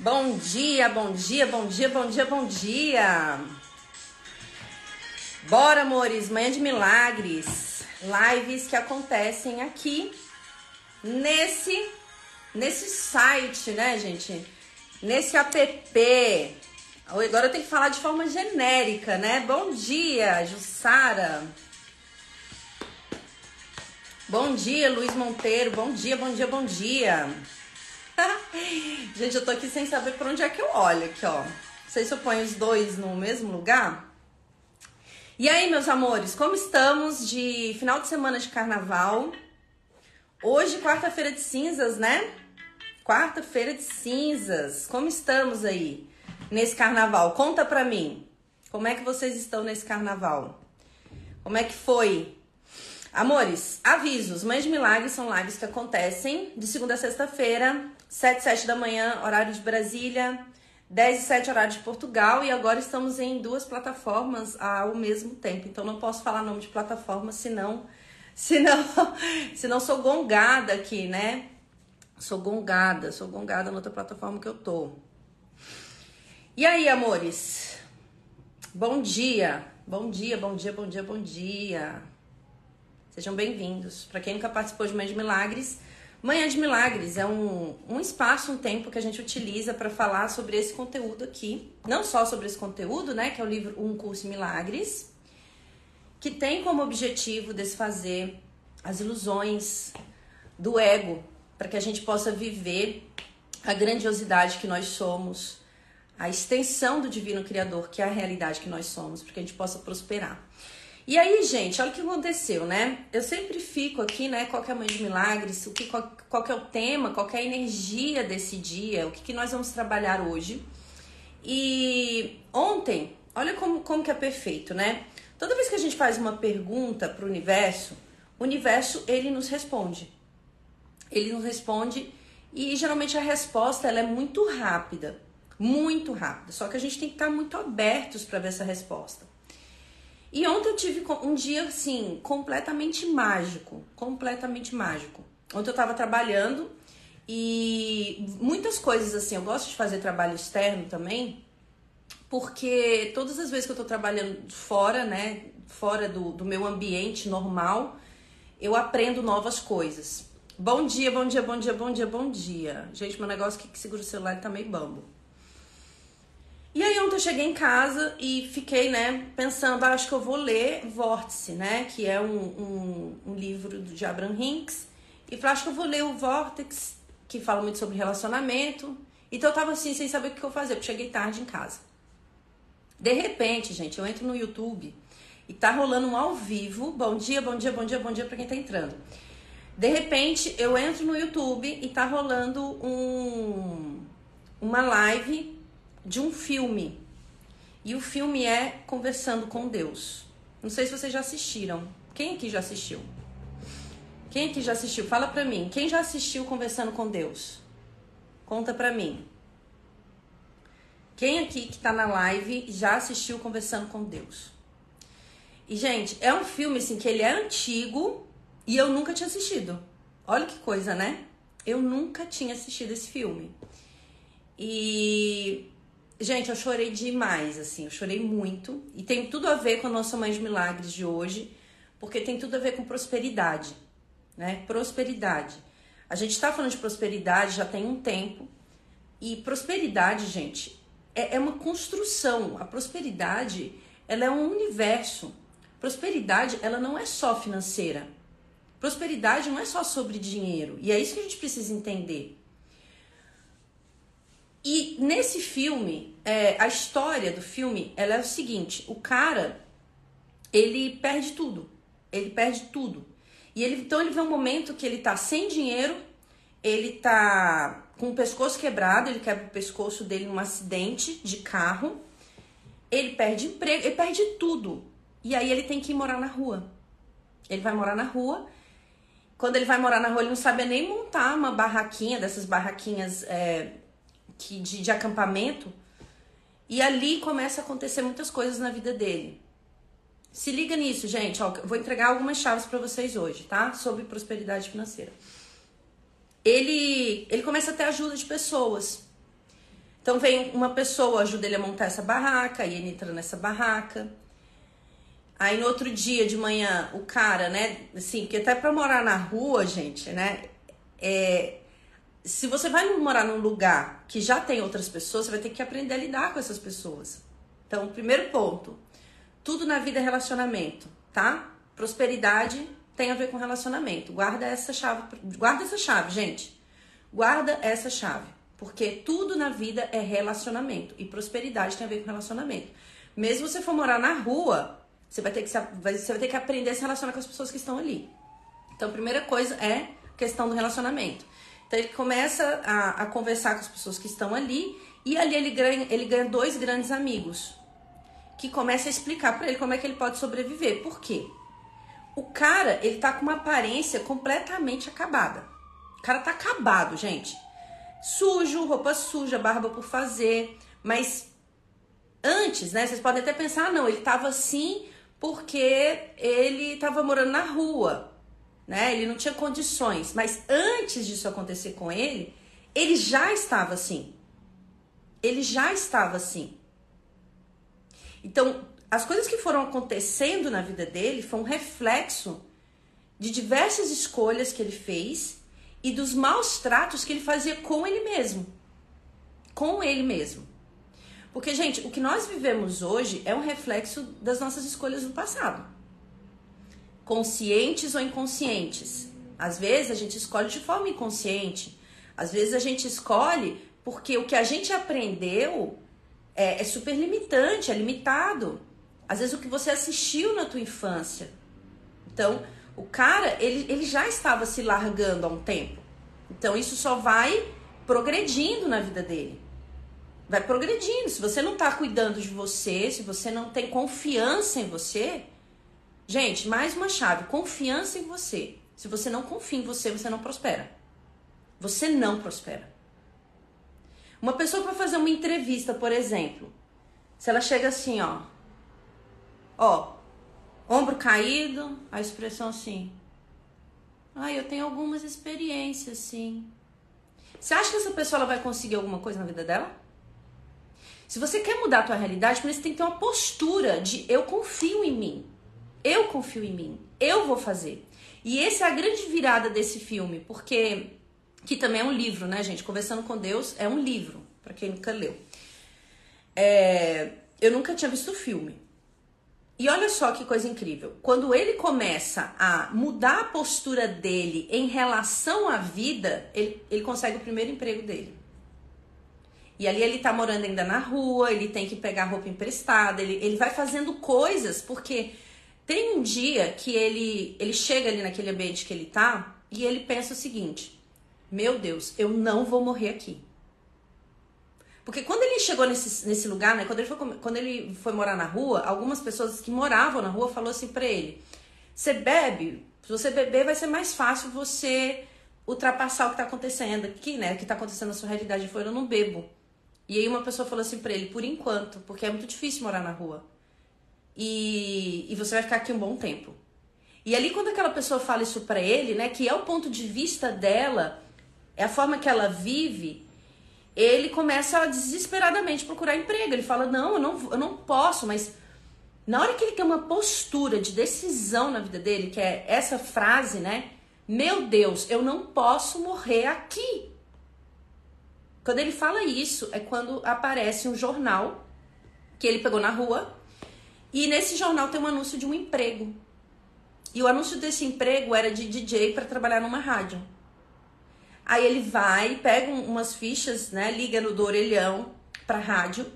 Bom dia, bom dia, bom dia, bom dia, bom dia. Bora, amores, manhã de milagres. Lives que acontecem aqui nesse nesse site, né, gente? Nesse app. Agora eu tenho que falar de forma genérica, né? Bom dia, Jussara. Bom dia, Luiz Monteiro. Bom dia, bom dia, bom dia. Gente, eu tô aqui sem saber por onde é que eu olho aqui, ó. Não sei se eu ponho os dois no mesmo lugar. E aí, meus amores, como estamos de final de semana de carnaval? Hoje, quarta-feira de cinzas, né? Quarta-feira de cinzas. Como estamos aí nesse carnaval? Conta pra mim. Como é que vocês estão nesse carnaval? Como é que foi? Amores, avisos. Mães de Milagres são lives que acontecem de segunda a sexta-feira 7 e 7 da manhã, horário de Brasília, 10 e 7 horário de Portugal e agora estamos em duas plataformas ao mesmo tempo. Então não posso falar nome de plataforma, senão senão senão sou gongada aqui, né? Sou gongada, sou gongada na outra plataforma que eu tô. E aí, amores? Bom dia. Bom dia, bom dia, bom dia, bom dia. Sejam bem-vindos. Para quem nunca participou de Mãe de Milagres, Manhã de Milagres é um, um espaço, um tempo que a gente utiliza para falar sobre esse conteúdo aqui. Não só sobre esse conteúdo, né? Que é o livro Um Curso Milagres, que tem como objetivo desfazer as ilusões do ego, para que a gente possa viver a grandiosidade que nós somos, a extensão do Divino Criador, que é a realidade que nós somos, para que a gente possa prosperar. E aí, gente, olha o que aconteceu, né? Eu sempre fico aqui, né? Qual que é a mãe de milagres? O que, qual, qual que é o tema? Qual é a energia desse dia? O que, que nós vamos trabalhar hoje? E ontem, olha como, como que é perfeito, né? Toda vez que a gente faz uma pergunta para o universo, o universo ele nos responde. Ele nos responde e geralmente a resposta ela é muito rápida, muito rápida. Só que a gente tem que estar muito abertos para ver essa resposta. E ontem eu tive um dia assim, completamente mágico, completamente mágico. Ontem eu tava trabalhando e muitas coisas assim, eu gosto de fazer trabalho externo também, porque todas as vezes que eu tô trabalhando fora, né, fora do, do meu ambiente normal, eu aprendo novas coisas. Bom dia, bom dia, bom dia, bom dia, bom dia. Gente, meu negócio que segura o celular tá meio bambo. E aí ontem eu cheguei em casa e fiquei, né, pensando, ah, acho que eu vou ler Vórtice, né, que é um, um, um livro de Abraham Hinks. E falei, acho que eu vou ler o Vortex, que fala muito sobre relacionamento. Então eu tava assim, sem saber o que eu fazer, porque cheguei tarde em casa. De repente, gente, eu entro no YouTube e tá rolando um ao vivo. Bom dia, bom dia, bom dia, bom dia para quem tá entrando. De repente, eu entro no YouTube e tá rolando um, uma live de um filme. E o filme é Conversando com Deus. Não sei se vocês já assistiram. Quem aqui já assistiu? Quem aqui já assistiu? Fala pra mim. Quem já assistiu Conversando com Deus? Conta pra mim. Quem aqui que tá na live já assistiu Conversando com Deus? E, gente, é um filme, assim, que ele é antigo e eu nunca tinha assistido. Olha que coisa, né? Eu nunca tinha assistido esse filme. E Gente, eu chorei demais, assim, eu chorei muito. E tem tudo a ver com a nossa Mãe de Milagres de hoje, porque tem tudo a ver com prosperidade, né? Prosperidade. A gente tá falando de prosperidade já tem um tempo. E prosperidade, gente, é, é uma construção. A prosperidade, ela é um universo. Prosperidade, ela não é só financeira. Prosperidade não é só sobre dinheiro. E é isso que a gente precisa entender. E nesse filme, é, a história do filme, ela é o seguinte: o cara, ele perde tudo. Ele perde tudo. E ele, então ele vê um momento que ele tá sem dinheiro, ele tá com o pescoço quebrado, ele quebra o pescoço dele num acidente de carro, ele perde emprego, ele perde tudo. E aí ele tem que ir morar na rua. Ele vai morar na rua. Quando ele vai morar na rua, ele não sabe nem montar uma barraquinha, dessas barraquinhas é, que, de, de acampamento. E ali começa a acontecer muitas coisas na vida dele. Se liga nisso, gente. Ó, vou entregar algumas chaves para vocês hoje, tá? Sobre prosperidade financeira. Ele, ele começa a ter ajuda de pessoas. Então vem uma pessoa, ajuda ele a montar essa barraca, e ele entra nessa barraca. Aí no outro dia de manhã, o cara, né, assim, porque até pra morar na rua, gente, né, é, se você vai morar num lugar que já tem outras pessoas, você vai ter que aprender a lidar com essas pessoas. Então, primeiro ponto, tudo na vida é relacionamento, tá? Prosperidade tem a ver com relacionamento. Guarda essa chave, guarda essa chave, gente. Guarda essa chave, porque tudo na vida é relacionamento e prosperidade tem a ver com relacionamento. Mesmo você for morar na rua, você vai ter que você vai ter que aprender a se relacionar com as pessoas que estão ali. Então, a primeira coisa é questão do relacionamento. Então, ele começa a, a conversar com as pessoas que estão ali e ali ele ganha, ele ganha dois grandes amigos que começa a explicar para ele como é que ele pode sobreviver. Por quê? O cara, ele tá com uma aparência completamente acabada. O cara tá acabado, gente. Sujo, roupa suja, barba por fazer. Mas antes, né? Vocês podem até pensar, ah, não, ele tava assim porque ele tava morando na rua, né? Ele não tinha condições. Mas antes disso acontecer com ele, ele já estava assim. Ele já estava assim. Então, as coisas que foram acontecendo na vida dele foi um reflexo de diversas escolhas que ele fez e dos maus tratos que ele fazia com ele mesmo. Com ele mesmo. Porque, gente, o que nós vivemos hoje é um reflexo das nossas escolhas do passado. Conscientes ou inconscientes. Às vezes a gente escolhe de forma inconsciente. Às vezes a gente escolhe porque o que a gente aprendeu é, é super limitante, é limitado. Às vezes o que você assistiu na tua infância. Então, o cara, ele, ele já estava se largando há um tempo. Então, isso só vai progredindo na vida dele. Vai progredindo. Se você não está cuidando de você, se você não tem confiança em você, gente, mais uma chave: confiança em você. Se você não confia em você, você não prospera. Você não prospera. Uma pessoa para fazer uma entrevista, por exemplo, se ela chega assim, ó, Ó, ombro caído, a expressão assim. Ah, eu tenho algumas experiências, sim. Você acha que essa pessoa vai conseguir alguma coisa na vida dela? Se você quer mudar a tua realidade, você tem que ter uma postura de eu confio em mim. Eu confio em mim. Eu vou fazer. E essa é a grande virada desse filme, porque que também é um livro, né, gente? Conversando com Deus é um livro, para quem nunca leu. É, eu nunca tinha visto o filme. E olha só que coisa incrível. Quando ele começa a mudar a postura dele em relação à vida, ele, ele consegue o primeiro emprego dele. E ali ele tá morando ainda na rua, ele tem que pegar roupa emprestada, ele, ele vai fazendo coisas, porque tem um dia que ele, ele chega ali naquele ambiente que ele tá e ele pensa o seguinte: Meu Deus, eu não vou morrer aqui. Porque quando ele chegou nesse, nesse lugar, né, quando ele, foi, quando ele foi morar na rua, algumas pessoas que moravam na rua falou assim pra ele: você bebe, se você beber vai ser mais fácil você ultrapassar o que tá acontecendo aqui, né? O que tá acontecendo na sua realidade. Ele falou: eu não bebo. E aí uma pessoa falou assim pra ele: por enquanto, porque é muito difícil morar na rua. E, e você vai ficar aqui um bom tempo. E ali quando aquela pessoa fala isso pra ele, né, que é o ponto de vista dela, é a forma que ela vive, ele começa a desesperadamente procurar emprego. Ele fala: Não, eu não, eu não posso, mas na hora que ele tem uma postura de decisão na vida dele, que é essa frase, né? Meu Deus, eu não posso morrer aqui. Quando ele fala isso, é quando aparece um jornal que ele pegou na rua. E nesse jornal tem um anúncio de um emprego. E o anúncio desse emprego era de DJ para trabalhar numa rádio. Aí ele vai, pega umas fichas, né? Liga no do orelhão pra rádio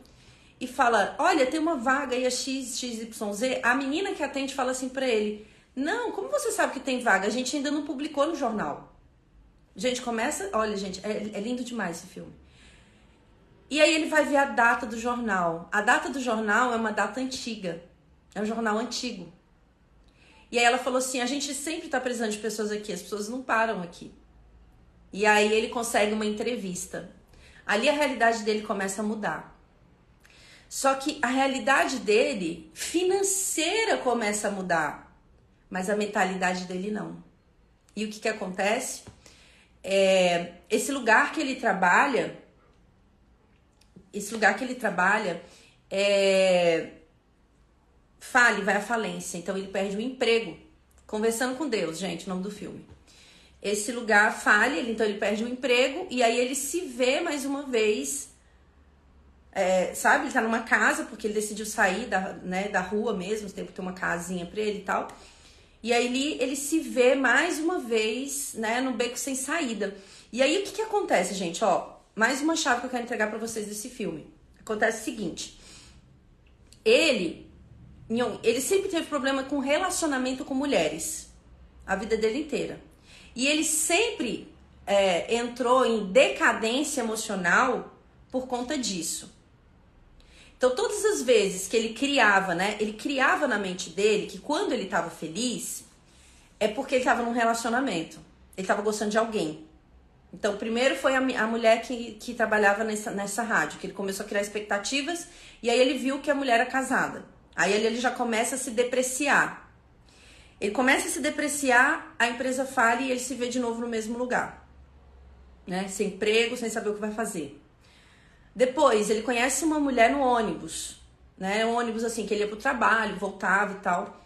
e fala: Olha, tem uma vaga aí a XXYZ. A menina que atende fala assim pra ele: Não, como você sabe que tem vaga? A gente ainda não publicou no jornal. Gente, começa. Olha, gente, é, é lindo demais esse filme. E aí ele vai ver a data do jornal. A data do jornal é uma data antiga. É um jornal antigo. E aí ela falou assim: a gente sempre tá precisando de pessoas aqui, as pessoas não param aqui. E aí ele consegue uma entrevista. Ali a realidade dele começa a mudar. Só que a realidade dele financeira começa a mudar, mas a mentalidade dele não. E o que, que acontece? É, esse lugar que ele trabalha esse lugar que ele trabalha é fale, vai à falência. Então ele perde o emprego. Conversando com Deus, gente, nome do filme. Esse lugar fale, ele, então ele perde o emprego e aí ele se vê mais uma vez. É, sabe, ele tá numa casa, porque ele decidiu sair da, né, da rua mesmo, tem que ter uma casinha pra ele e tal. E aí ele, ele se vê mais uma vez, né, no beco sem saída. E aí o que que acontece, gente? Ó, mais uma chave que eu quero entregar para vocês desse filme. Acontece o seguinte: ele, ele sempre teve problema com relacionamento com mulheres, a vida dele inteira. E ele sempre é, entrou em decadência emocional por conta disso. Então, todas as vezes que ele criava, né? Ele criava na mente dele que quando ele estava feliz, é porque ele estava num relacionamento. Ele estava gostando de alguém. Então, primeiro foi a, a mulher que, que trabalhava nessa, nessa rádio, que ele começou a criar expectativas, e aí ele viu que a mulher era casada. Aí ele, ele já começa a se depreciar. Ele começa a se depreciar, a empresa falha e ele se vê de novo no mesmo lugar. Né? Sem emprego, sem saber o que vai fazer. Depois, ele conhece uma mulher no ônibus, né? Um ônibus assim, que ele ia pro trabalho, voltava e tal.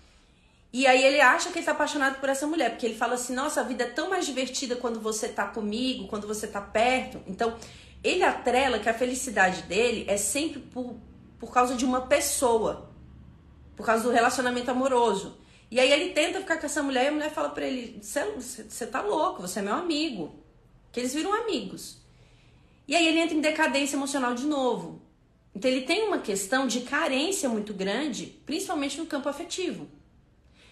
E aí ele acha que ele tá apaixonado por essa mulher, porque ele fala assim: "Nossa, a vida é tão mais divertida quando você tá comigo, quando você tá perto". Então, ele atrela que a felicidade dele é sempre por, por causa de uma pessoa, por causa do relacionamento amoroso. E aí ele tenta ficar com essa mulher e a mulher fala para ele: "Você tá louco, você é meu amigo". Que eles viram amigos. E aí ele entra em decadência emocional de novo. Então ele tem uma questão de carência muito grande, principalmente no campo afetivo.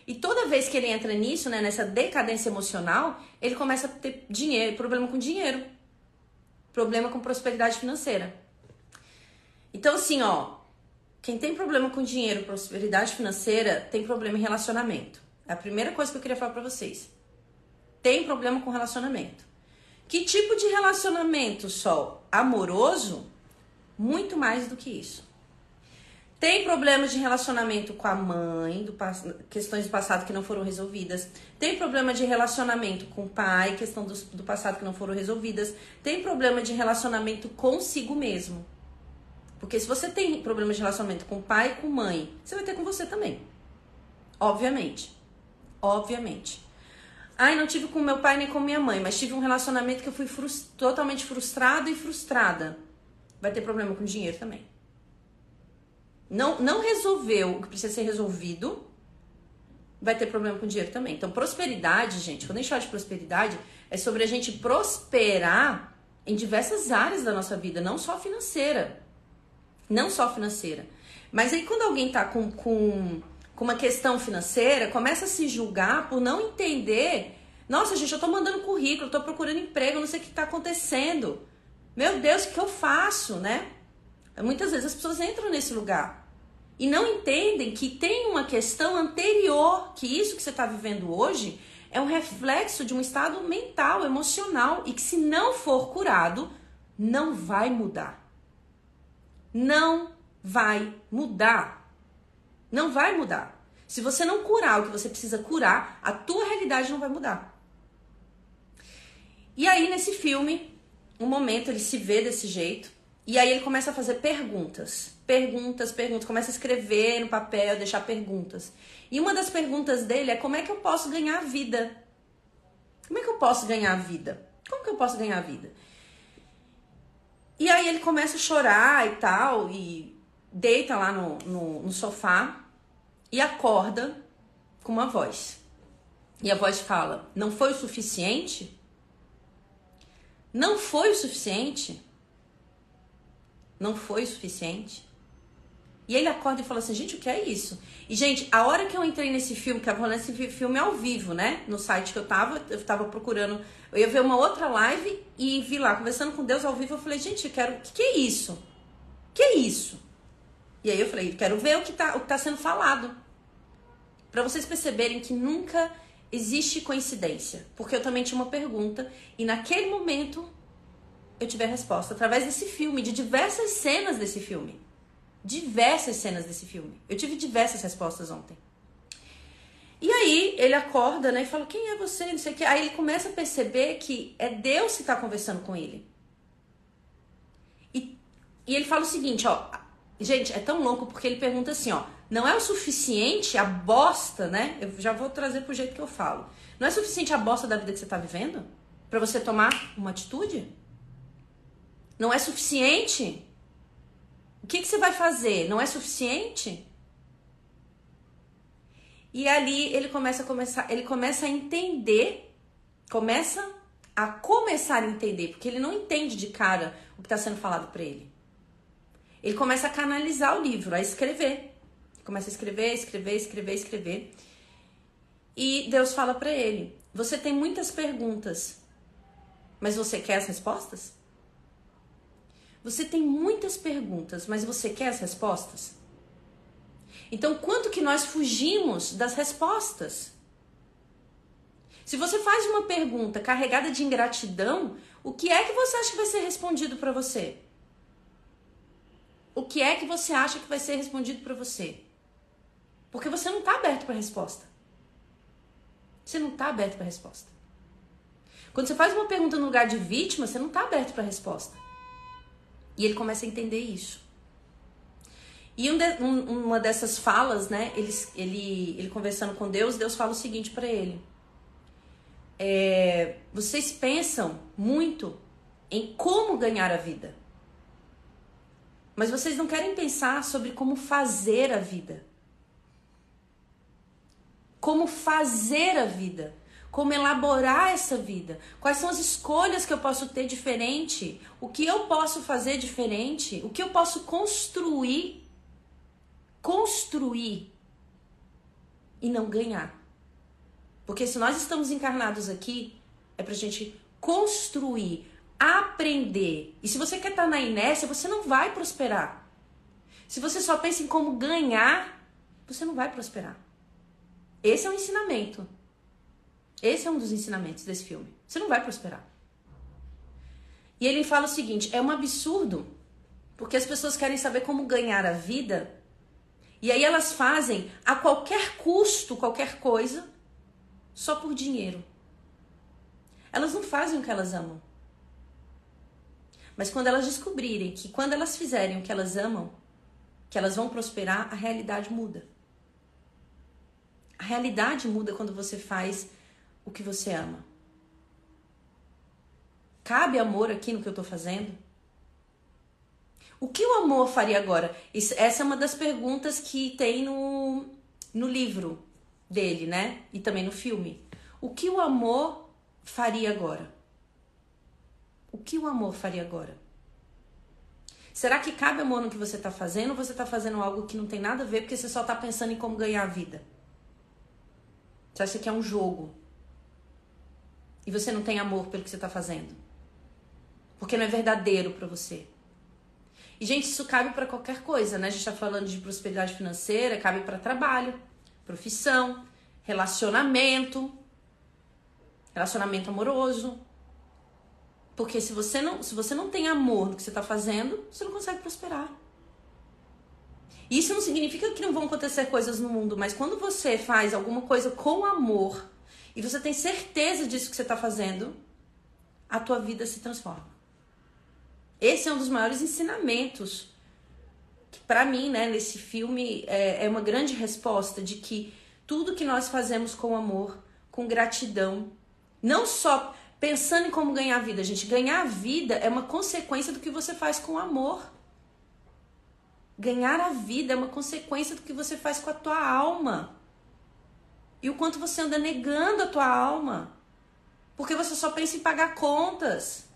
E toda vez que ele entra nisso, né, nessa decadência emocional, ele começa a ter dinheiro, problema com dinheiro, problema com prosperidade financeira. Então, assim, ó, quem tem problema com dinheiro, prosperidade financeira, tem problema em relacionamento. É a primeira coisa que eu queria falar pra vocês. Tem problema com relacionamento. Que tipo de relacionamento, Sol? Amoroso? Muito mais do que isso. Tem problemas de relacionamento com a mãe, do, questões do passado que não foram resolvidas. Tem problema de relacionamento com o pai, questão do, do passado que não foram resolvidas. Tem problema de relacionamento consigo mesmo. Porque se você tem problema de relacionamento com o pai com mãe, você vai ter com você também. Obviamente. Obviamente. Ai, não tive com meu pai nem com minha mãe, mas tive um relacionamento que eu fui frust totalmente frustrado e frustrada. Vai ter problema com dinheiro também não, não resolveu o que precisa ser resolvido, vai ter problema com dinheiro também. Então, prosperidade, gente, quando a gente fala de prosperidade, é sobre a gente prosperar em diversas áreas da nossa vida, não só financeira. Não só financeira. Mas aí, quando alguém tá com, com, com uma questão financeira, começa a se julgar por não entender. Nossa, gente, eu tô mandando currículo, tô procurando emprego, não sei o que tá acontecendo. Meu Deus, o que eu faço, né? Muitas vezes as pessoas entram nesse lugar e não entendem que tem uma questão anterior, que isso que você está vivendo hoje é um reflexo de um estado mental, emocional e que se não for curado, não vai mudar. Não vai mudar. Não vai mudar. Se você não curar o que você precisa curar, a tua realidade não vai mudar. E aí nesse filme, um momento ele se vê desse jeito, e aí ele começa a fazer perguntas perguntas, perguntas, começa a escrever no papel, deixar perguntas. E uma das perguntas dele é como é que eu posso ganhar vida? Como é que eu posso ganhar vida? Como que eu posso ganhar vida? E aí ele começa a chorar e tal, e deita lá no, no, no sofá e acorda com uma voz. E a voz fala: Não foi o suficiente? Não foi o suficiente? Não foi suficiente? E ele acorda e fala assim, gente, o que é isso? E, gente, a hora que eu entrei nesse filme, que eu vou nesse filme ao vivo, né? No site que eu tava, eu tava procurando, eu ia ver uma outra live e vi lá, conversando com Deus ao vivo, eu falei, gente, eu quero. O que, que é isso? O que é isso? E aí eu falei, quero ver o que tá, o que tá sendo falado. para vocês perceberem que nunca existe coincidência. Porque eu também tinha uma pergunta, e naquele momento eu tive a resposta, através desse filme, de diversas cenas desse filme diversas cenas desse filme. Eu tive diversas respostas ontem. E aí ele acorda, né, e fala: "Quem é você?" Não sei o que. Aí ele começa a perceber que é Deus que está conversando com ele. E e ele fala o seguinte, ó. Gente, é tão louco porque ele pergunta assim, ó. Não é o suficiente a bosta, né? Eu já vou trazer pro jeito que eu falo. Não é suficiente a bosta da vida que você tá vivendo para você tomar uma atitude? Não é suficiente? O que, que você vai fazer? Não é suficiente? E ali ele começa a começar, ele começa a entender, começa a começar a entender, porque ele não entende de cara o que está sendo falado para ele. Ele começa a canalizar o livro, a escrever. Começa a escrever, escrever, escrever, escrever. E Deus fala para ele: Você tem muitas perguntas, mas você quer as respostas? Você tem muitas perguntas, mas você quer as respostas? Então, quanto que nós fugimos das respostas? Se você faz uma pergunta carregada de ingratidão, o que é que você acha que vai ser respondido para você? O que é que você acha que vai ser respondido para você? Porque você não está aberto para resposta. Você não está aberto para resposta. Quando você faz uma pergunta no lugar de vítima, você não está aberto para resposta. E ele começa a entender isso. E um de, um, uma dessas falas, né? Ele, ele, ele conversando com Deus, Deus fala o seguinte para ele: é, Vocês pensam muito em como ganhar a vida, mas vocês não querem pensar sobre como fazer a vida. Como fazer a vida como elaborar essa vida, quais são as escolhas que eu posso ter diferente, o que eu posso fazer diferente, o que eu posso construir, construir e não ganhar. Porque se nós estamos encarnados aqui, é pra gente construir, aprender. E se você quer estar tá na inércia, você não vai prosperar. Se você só pensa em como ganhar, você não vai prosperar. Esse é um ensinamento. Esse é um dos ensinamentos desse filme. Você não vai prosperar. E ele fala o seguinte: é um absurdo, porque as pessoas querem saber como ganhar a vida, e aí elas fazem a qualquer custo qualquer coisa, só por dinheiro. Elas não fazem o que elas amam. Mas quando elas descobrirem que quando elas fizerem o que elas amam, que elas vão prosperar, a realidade muda. A realidade muda quando você faz o que você ama? Cabe amor aqui no que eu estou fazendo? O que o amor faria agora? Isso, essa é uma das perguntas que tem no, no livro dele, né? E também no filme. O que o amor faria agora? O que o amor faria agora? Será que cabe amor no que você está fazendo ou você está fazendo algo que não tem nada a ver porque você só está pensando em como ganhar a vida? Você acha que é um jogo? E você não tem amor pelo que você está fazendo. Porque não é verdadeiro para você. E, gente, isso cabe para qualquer coisa, né? A gente está falando de prosperidade financeira, cabe para trabalho, profissão, relacionamento, relacionamento amoroso. Porque se você não, se você não tem amor no que você está fazendo, você não consegue prosperar. Isso não significa que não vão acontecer coisas no mundo, mas quando você faz alguma coisa com amor, e você tem certeza disso que você está fazendo, a tua vida se transforma. Esse é um dos maiores ensinamentos que para mim, né, nesse filme é, é uma grande resposta de que tudo que nós fazemos com amor, com gratidão, não só pensando em como ganhar a vida, gente, ganhar a vida é uma consequência do que você faz com amor. Ganhar a vida é uma consequência do que você faz com a tua alma e o quanto você anda negando a tua alma. Porque você só pensa em pagar contas.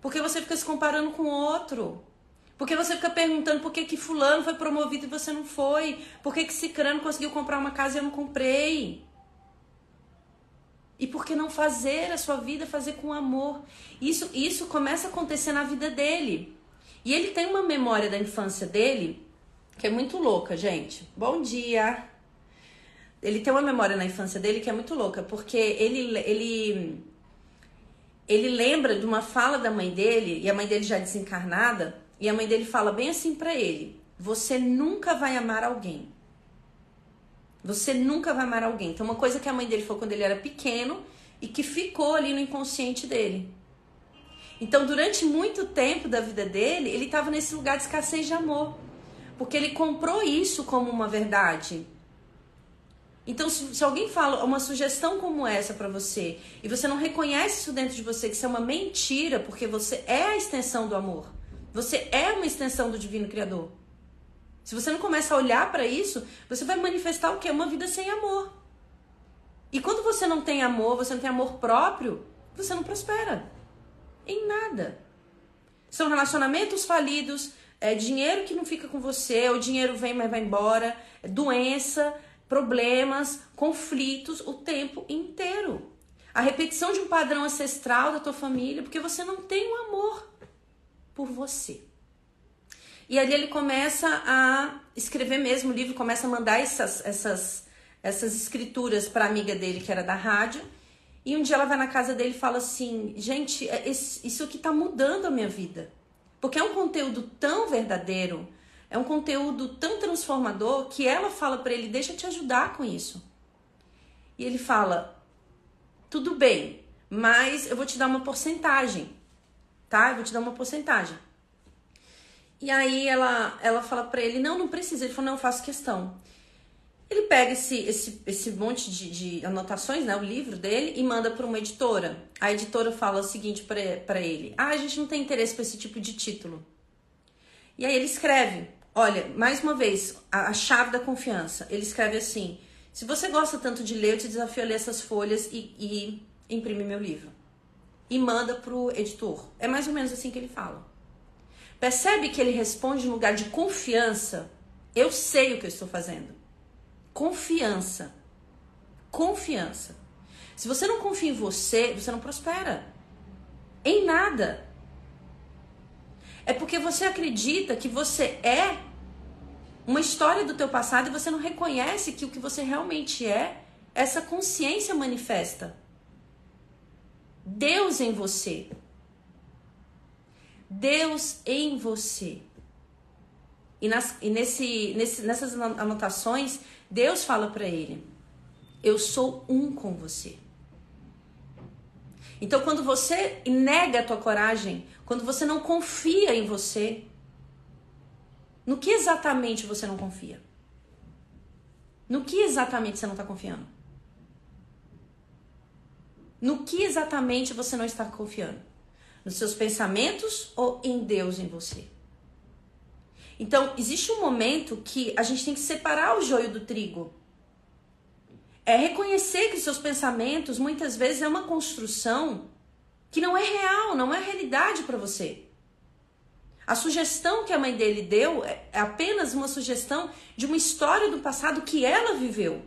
Porque você fica se comparando com outro. Porque você fica perguntando por que, que fulano foi promovido e você não foi. Por que, que cicrano conseguiu comprar uma casa e eu não comprei. E por que não fazer a sua vida fazer com amor? Isso, isso começa a acontecer na vida dele. E ele tem uma memória da infância dele que é muito louca, gente. Bom dia! Ele tem uma memória na infância dele que é muito louca, porque ele, ele, ele lembra de uma fala da mãe dele, e a mãe dele já é desencarnada, e a mãe dele fala bem assim para ele: Você nunca vai amar alguém. Você nunca vai amar alguém. Então, uma coisa que a mãe dele falou quando ele era pequeno e que ficou ali no inconsciente dele. Então, durante muito tempo da vida dele, ele estava nesse lugar de escassez de amor. Porque ele comprou isso como uma verdade. Então, se, se alguém fala uma sugestão como essa para você e você não reconhece isso dentro de você, que isso é uma mentira, porque você é a extensão do amor. Você é uma extensão do Divino Criador. Se você não começa a olhar para isso, você vai manifestar o que? Uma vida sem amor. E quando você não tem amor, você não tem amor próprio, você não prospera. Em nada. São relacionamentos falidos, é dinheiro que não fica com você, o dinheiro vem, mas vai embora, é doença, problemas, conflitos o tempo inteiro. A repetição de um padrão ancestral da tua família, porque você não tem um amor por você. E ali ele começa a escrever mesmo o livro, começa a mandar essas, essas, essas escrituras para amiga dele, que era da rádio. E um dia ela vai na casa dele e fala assim: Gente, é isso aqui tá mudando a minha vida. Porque é um conteúdo tão verdadeiro, é um conteúdo tão transformador que ela fala para ele: Deixa eu te ajudar com isso. E ele fala: Tudo bem, mas eu vou te dar uma porcentagem, tá? Eu vou te dar uma porcentagem. E aí ela, ela fala para ele: Não, não precisa. Ele falou: Não, eu faço questão. Ele pega esse, esse, esse monte de, de anotações, né, o livro dele, e manda para uma editora. A editora fala o seguinte para ele: Ah, a gente não tem interesse por esse tipo de título. E aí ele escreve: Olha, mais uma vez, a, a chave da confiança. Ele escreve assim: Se você gosta tanto de ler, eu te desafio a ler essas folhas e, e imprime meu livro. E manda pro editor. É mais ou menos assim que ele fala. Percebe que ele responde em lugar de confiança? Eu sei o que eu estou fazendo. Confiança. Confiança. Se você não confia em você, você não prospera. Em nada. É porque você acredita que você é uma história do teu passado e você não reconhece que o que você realmente é, essa consciência manifesta. Deus em você. Deus em você. E, nas, e nesse, nesse, nessas anotações, Deus fala para ele: Eu sou um com você. Então, quando você nega a tua coragem, quando você não confia em você, no que exatamente você não confia? No que exatamente você não está confiando? No que exatamente você não está confiando? Nos seus pensamentos ou em Deus em você? Então, existe um momento que a gente tem que separar o joio do trigo. É reconhecer que seus pensamentos muitas vezes é uma construção que não é real, não é realidade para você. A sugestão que a mãe dele deu é apenas uma sugestão de uma história do passado que ela viveu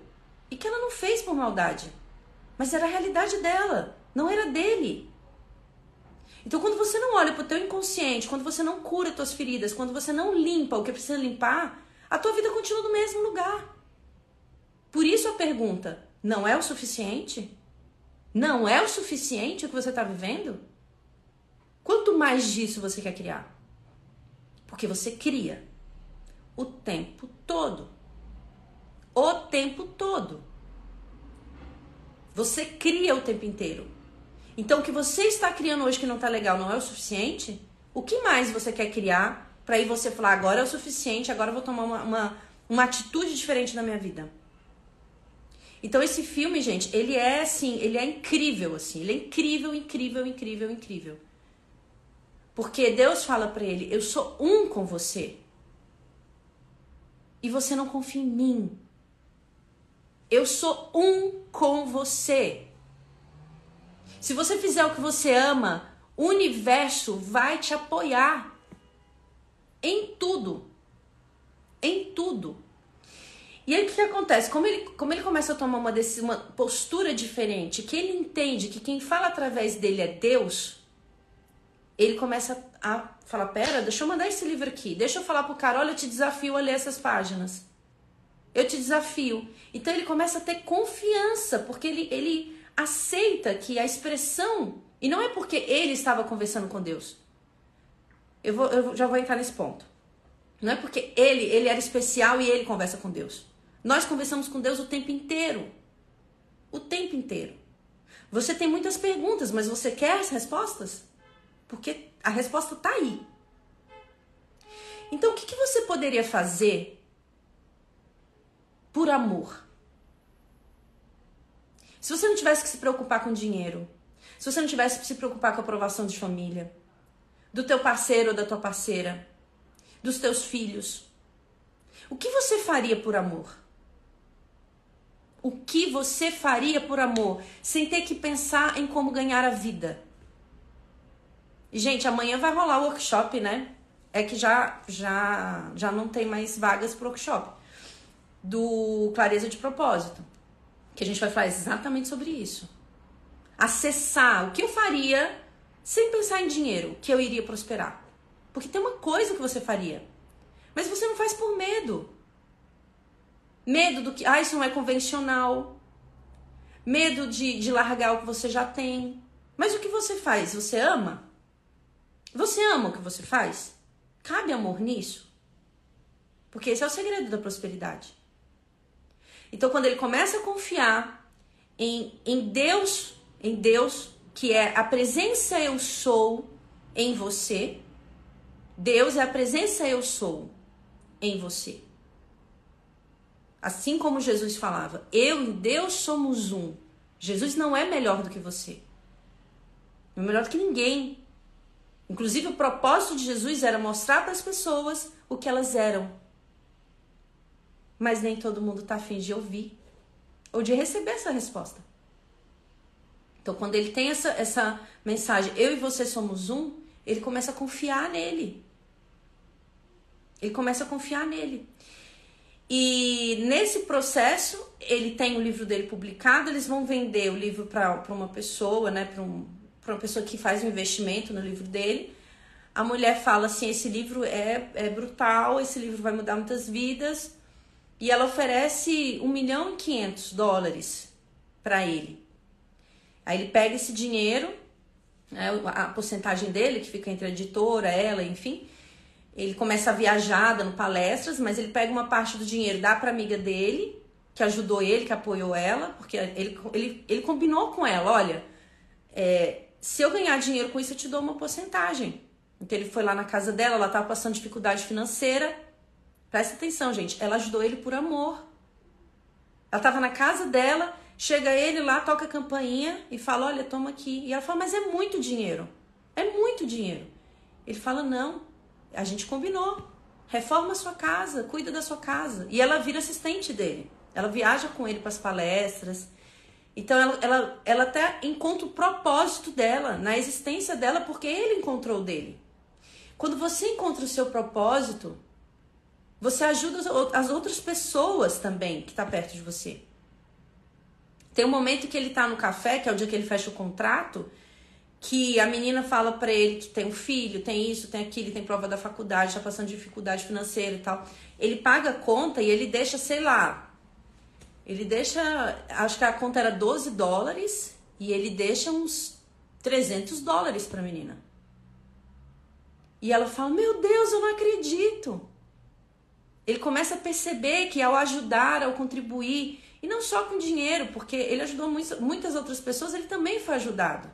e que ela não fez por maldade, mas era a realidade dela, não era dele. Então, quando você não olha para o teu inconsciente, quando você não cura tuas feridas, quando você não limpa o que precisa limpar, a tua vida continua no mesmo lugar. Por isso a pergunta: não é o suficiente? Não é o suficiente o que você está vivendo? Quanto mais disso você quer criar? Porque você cria o tempo todo. O tempo todo. Você cria o tempo inteiro. Então, o que você está criando hoje que não está legal não é o suficiente? O que mais você quer criar para aí você falar agora é o suficiente, agora eu vou tomar uma, uma, uma atitude diferente na minha vida? Então, esse filme, gente, ele é assim, ele é incrível, assim, ele é incrível, incrível, incrível, incrível. Porque Deus fala para ele: Eu sou um com você. E você não confia em mim. Eu sou um com você. Se você fizer o que você ama, o universo vai te apoiar em tudo. Em tudo. E aí o que, acontece? Como ele, como ele começa a tomar uma, uma postura diferente, que ele entende que quem fala através dele é Deus, ele começa a falar: pera, deixa eu mandar esse livro aqui, deixa eu falar pro cara: olha, eu te desafio a ler essas páginas. Eu te desafio. Então ele começa a ter confiança, porque ele, ele aceita que a expressão, e não é porque ele estava conversando com Deus. Eu, vou, eu já vou entrar nesse ponto. Não é porque ele, ele era especial e ele conversa com Deus. Nós conversamos com Deus o tempo inteiro. O tempo inteiro. Você tem muitas perguntas, mas você quer as respostas? Porque a resposta tá aí. Então, o que, que você poderia fazer por amor? Se você não tivesse que se preocupar com dinheiro, se você não tivesse que se preocupar com a aprovação de família, do teu parceiro ou da tua parceira, dos teus filhos, o que você faria por amor? O que você faria por amor, sem ter que pensar em como ganhar a vida? Gente, amanhã vai rolar o workshop, né? É que já já já não tem mais vagas pro workshop do clareza de propósito, que a gente vai falar exatamente sobre isso. Acessar o que eu faria sem pensar em dinheiro, que eu iria prosperar. Porque tem uma coisa que você faria, mas você não faz por medo. Medo do que, ah, isso não é convencional. Medo de, de largar o que você já tem. Mas o que você faz? Você ama? Você ama o que você faz? Cabe amor nisso? Porque esse é o segredo da prosperidade. Então, quando ele começa a confiar em, em Deus, em Deus, que é a presença eu sou em você, Deus é a presença eu sou em você. Assim como Jesus falava, eu e Deus somos um. Jesus não é melhor do que você. Não é melhor do que ninguém. Inclusive, o propósito de Jesus era mostrar para as pessoas o que elas eram. Mas nem todo mundo está afim de ouvir ou de receber essa resposta. Então, quando ele tem essa, essa mensagem, eu e você somos um, ele começa a confiar nele. Ele começa a confiar nele. E nesse processo, ele tem o livro dele publicado, eles vão vender o livro para uma pessoa, né, para um, uma pessoa que faz um investimento no livro dele. A mulher fala assim: esse livro é, é brutal, esse livro vai mudar muitas vidas. E ela oferece 1 milhão e 500 dólares para ele. Aí ele pega esse dinheiro, né, a porcentagem dele, que fica entre a editora, ela, enfim, ele começa a viajar dando palestras, mas ele pega uma parte do dinheiro, dá para amiga dele, que ajudou ele, que apoiou ela, porque ele, ele, ele combinou com ela: olha, é, se eu ganhar dinheiro com isso, eu te dou uma porcentagem. Então ele foi lá na casa dela, ela estava passando dificuldade financeira. Presta atenção, gente, ela ajudou ele por amor. Ela estava na casa dela, chega ele lá, toca a campainha e fala: Olha, toma aqui. E ela fala: Mas é muito dinheiro. É muito dinheiro. Ele fala: Não, a gente combinou. Reforma a sua casa, cuida da sua casa. E ela vira assistente dele. Ela viaja com ele para as palestras. Então ela, ela, ela até encontra o propósito dela, na existência dela, porque ele encontrou dele. Quando você encontra o seu propósito, você ajuda as outras pessoas também que está perto de você. Tem um momento que ele está no café, que é o dia que ele fecha o contrato, que a menina fala para ele que tem um filho, tem isso, tem aquilo, tem prova da faculdade, está passando dificuldade financeira e tal. Ele paga a conta e ele deixa, sei lá, ele deixa, acho que a conta era 12 dólares e ele deixa uns 300 dólares para a menina. E ela fala: Meu Deus, eu não acredito. Ele começa a perceber que ao ajudar, ao contribuir, e não só com dinheiro, porque ele ajudou muitas outras pessoas, ele também foi ajudado.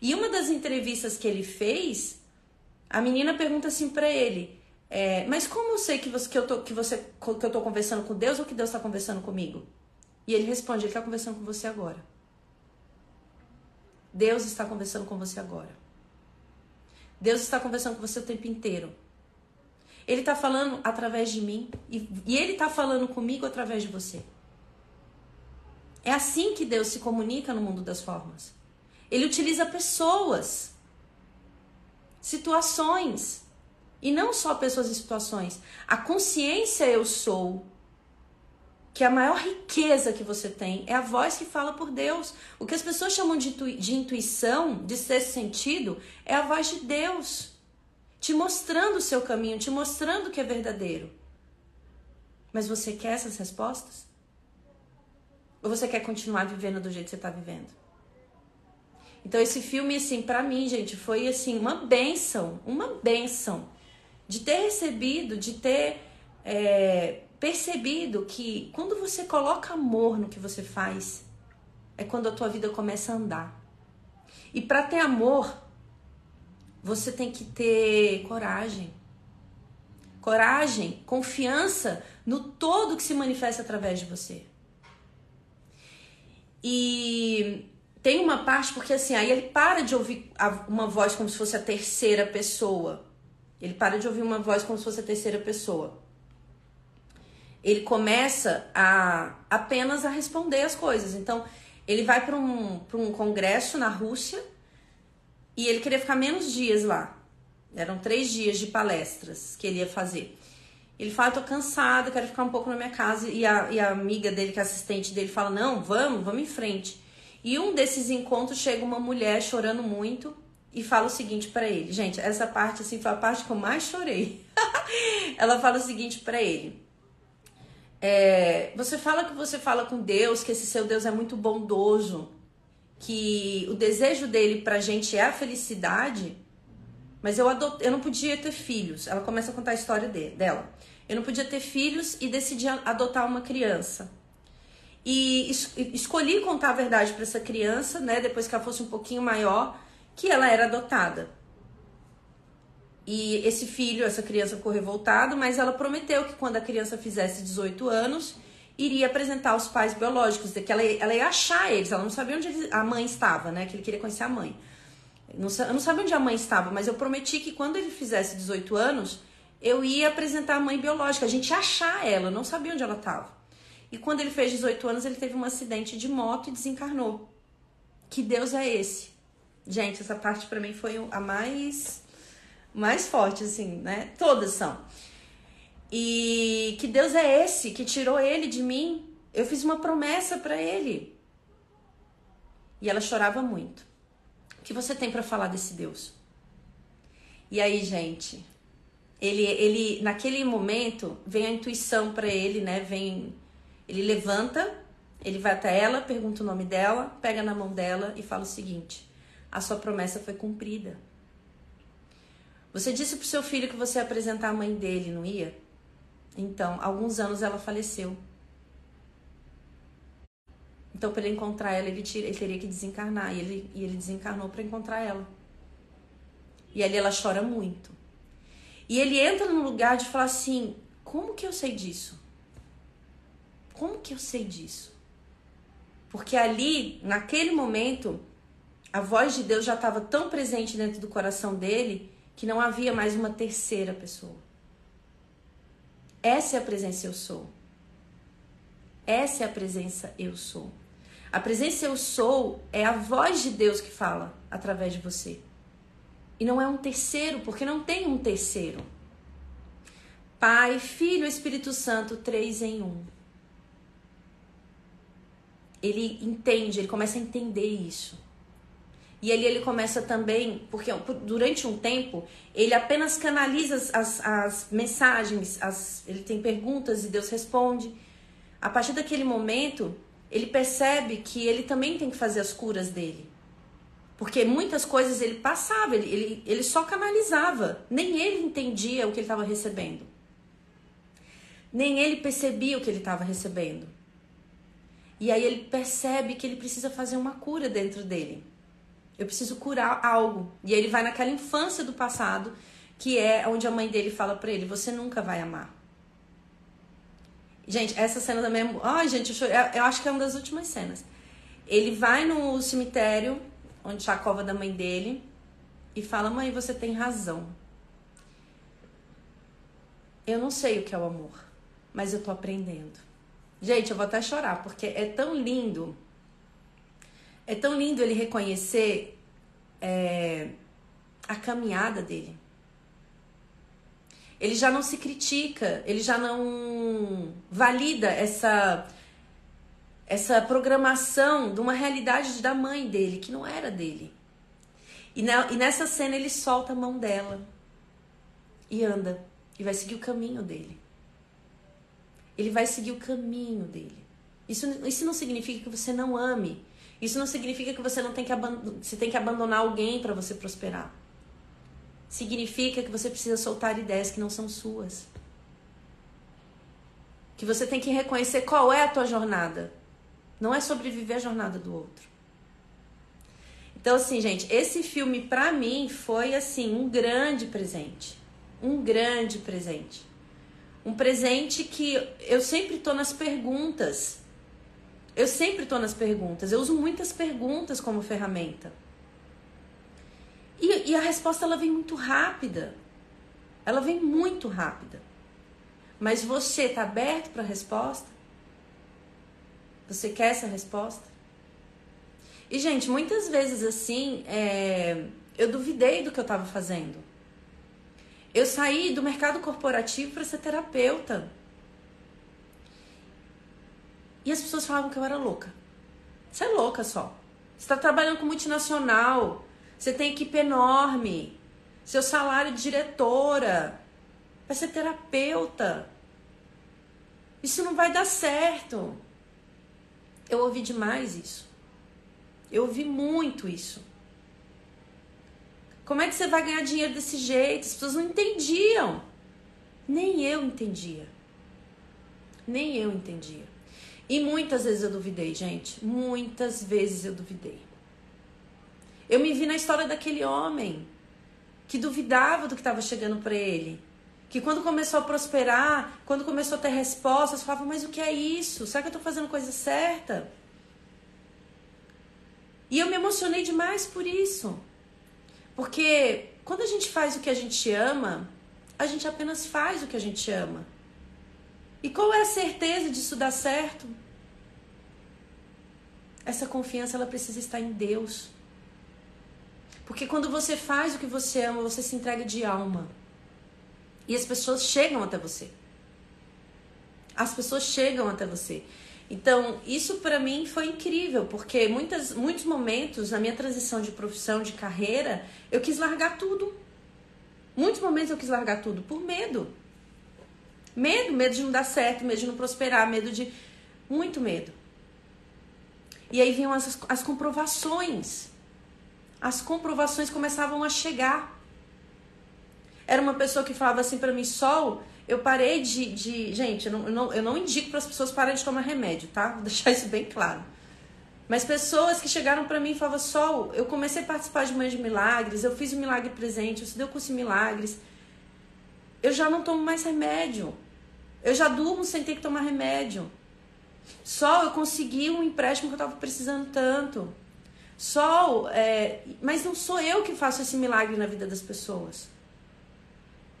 E uma das entrevistas que ele fez, a menina pergunta assim para ele: é, mas como eu sei que você que eu tô que você que eu tô conversando com Deus ou que Deus está conversando comigo? E ele responde: Ele está conversando com você agora. Deus está conversando com você agora. Deus está conversando com você o tempo inteiro. Ele está falando através de mim e, e ele está falando comigo através de você. É assim que Deus se comunica no mundo das formas. Ele utiliza pessoas, situações. E não só pessoas e situações. A consciência eu sou, que a maior riqueza que você tem é a voz que fala por Deus. O que as pessoas chamam de, de intuição, de sexto sentido, é a voz de Deus. Te mostrando o seu caminho, te mostrando o que é verdadeiro. Mas você quer essas respostas? Ou você quer continuar vivendo do jeito que você está vivendo? Então esse filme, assim, para mim, gente, foi assim uma benção, uma benção de ter recebido, de ter é, percebido que quando você coloca amor no que você faz, é quando a tua vida começa a andar. E para ter amor, você tem que ter coragem. Coragem, confiança no todo que se manifesta através de você. E tem uma parte, porque assim, aí ele para de ouvir uma voz como se fosse a terceira pessoa. Ele para de ouvir uma voz como se fosse a terceira pessoa. Ele começa a apenas a responder as coisas. Então, ele vai para um, um congresso na Rússia e ele queria ficar menos dias lá. Eram três dias de palestras que ele ia fazer. Ele fala, tô cansado, quero ficar um pouco na minha casa. E a, e a amiga dele, que é assistente dele, fala, não, vamos, vamos em frente. E um desses encontros chega uma mulher chorando muito e fala o seguinte para ele. Gente, essa parte assim foi a parte que eu mais chorei. Ela fala o seguinte para ele. É, você fala que você fala com Deus, que esse seu Deus é muito bondoso, que o desejo dele pra gente é a felicidade, mas eu, adot... eu não podia ter filhos. Ela começa a contar a história de... dela. Eu não podia ter filhos e decidi adotar uma criança. E es... escolhi contar a verdade para essa criança, né? Depois que ela fosse um pouquinho maior, que ela era adotada. E esse filho, essa criança ficou revoltado, mas ela prometeu que quando a criança fizesse 18 anos, iria apresentar os pais biológicos, que ela, ela ia achar eles, ela não sabia onde a mãe estava, né? Que ele queria conhecer a mãe. Não, eu não sabia onde a mãe estava, mas eu prometi que quando ele fizesse 18 anos, eu ia apresentar a mãe biológica, a gente ia achar ela, não sabia onde ela estava. E quando ele fez 18 anos, ele teve um acidente de moto e desencarnou. Que Deus é esse? Gente, essa parte para mim foi a mais mais forte assim, né? Todas são. E que Deus é esse que tirou ele de mim? Eu fiz uma promessa para ele. E ela chorava muito. O que você tem para falar desse Deus? E aí, gente, ele, ele naquele momento vem a intuição para ele, né? Vem, ele levanta, ele vai até ela, pergunta o nome dela, pega na mão dela e fala o seguinte: a sua promessa foi cumprida. Você disse pro seu filho que você ia apresentar a mãe dele, não ia? Então, alguns anos ela faleceu. Então, para ele encontrar ela, ele, tira, ele teria que desencarnar. E ele, e ele desencarnou para encontrar ela. E ali ela chora muito. E ele entra no lugar de falar assim: como que eu sei disso? Como que eu sei disso? Porque ali, naquele momento, a voz de Deus já estava tão presente dentro do coração dele que não havia mais uma terceira pessoa. Essa é a presença eu sou. Essa é a presença eu sou. A presença eu sou é a voz de Deus que fala através de você. E não é um terceiro, porque não tem um terceiro. Pai, Filho, Espírito Santo, três em um. Ele entende, ele começa a entender isso. E ali ele começa também, porque durante um tempo ele apenas canaliza as, as, mensagens, as, ele tem perguntas e Deus responde. A partir daquele momento, ele percebe que ele também tem que fazer as curas dele. Porque muitas coisas ele passava, ele, ele, ele só canalizava. Nem ele entendia o que ele estava recebendo. Nem ele percebia o que ele estava recebendo. E aí ele percebe que ele precisa fazer uma cura dentro dele. Eu preciso curar algo. E aí ele vai naquela infância do passado, que é onde a mãe dele fala para ele: Você nunca vai amar. Gente, essa cena também é. Ai, gente, eu, chorei. eu acho que é uma das últimas cenas. Ele vai no cemitério, onde está a cova da mãe dele, e fala: Mãe, você tem razão. Eu não sei o que é o amor, mas eu tô aprendendo. Gente, eu vou até chorar, porque é tão lindo. É tão lindo ele reconhecer é, a caminhada dele ele já não se critica, ele já não valida essa essa programação de uma realidade da mãe dele, que não era dele. E, na, e nessa cena ele solta a mão dela e anda e vai seguir o caminho dele. Ele vai seguir o caminho dele. Isso, isso não significa que você não ame. Isso não significa que você não tem que, você tem que abandonar alguém para você prosperar significa que você precisa soltar ideias que não são suas. Que você tem que reconhecer qual é a tua jornada. Não é sobreviver a jornada do outro. Então, assim, gente, esse filme pra mim foi, assim, um grande presente. Um grande presente. Um presente que eu sempre tô nas perguntas. Eu sempre tô nas perguntas. Eu uso muitas perguntas como ferramenta. E, e a resposta, ela vem muito rápida. Ela vem muito rápida. Mas você tá aberto para a resposta? Você quer essa resposta? E, gente, muitas vezes assim, é, eu duvidei do que eu estava fazendo. Eu saí do mercado corporativo para ser terapeuta. E as pessoas falavam que eu era louca. Você é louca só. Você está trabalhando com multinacional. Você tem equipe enorme. Seu salário de diretora. Vai ser terapeuta. Isso não vai dar certo. Eu ouvi demais isso. Eu ouvi muito isso. Como é que você vai ganhar dinheiro desse jeito? As pessoas não entendiam. Nem eu entendia. Nem eu entendia. E muitas vezes eu duvidei, gente. Muitas vezes eu duvidei. Eu me vi na história daquele homem que duvidava do que estava chegando para ele. Que quando começou a prosperar, quando começou a ter respostas, falava: Mas o que é isso? Será que eu estou fazendo coisa certa? E eu me emocionei demais por isso. Porque quando a gente faz o que a gente ama, a gente apenas faz o que a gente ama. E qual é a certeza disso dar certo? Essa confiança ela precisa estar em Deus. Porque quando você faz o que você ama, você se entrega de alma. E as pessoas chegam até você. As pessoas chegam até você. Então, isso para mim foi incrível, porque muitas, muitos momentos na minha transição de profissão, de carreira, eu quis largar tudo. Muitos momentos eu quis largar tudo por medo. Medo, medo de não dar certo, medo de não prosperar, medo de. Muito medo. E aí vinham as, as comprovações. As comprovações começavam a chegar. Era uma pessoa que falava assim para mim, Sol, eu parei de. de gente, eu não, eu não, eu não indico para as pessoas pararem de tomar remédio, tá? Vou deixar isso bem claro. Mas pessoas que chegaram para mim e falavam: Sol, eu comecei a participar de Mãe de Milagres, eu fiz o Milagre Presente, eu estudei o curso de Milagres. Eu já não tomo mais remédio. Eu já durmo sem ter que tomar remédio. Sol, eu consegui um empréstimo que eu estava precisando tanto. Sol, é... mas não sou eu que faço esse milagre na vida das pessoas.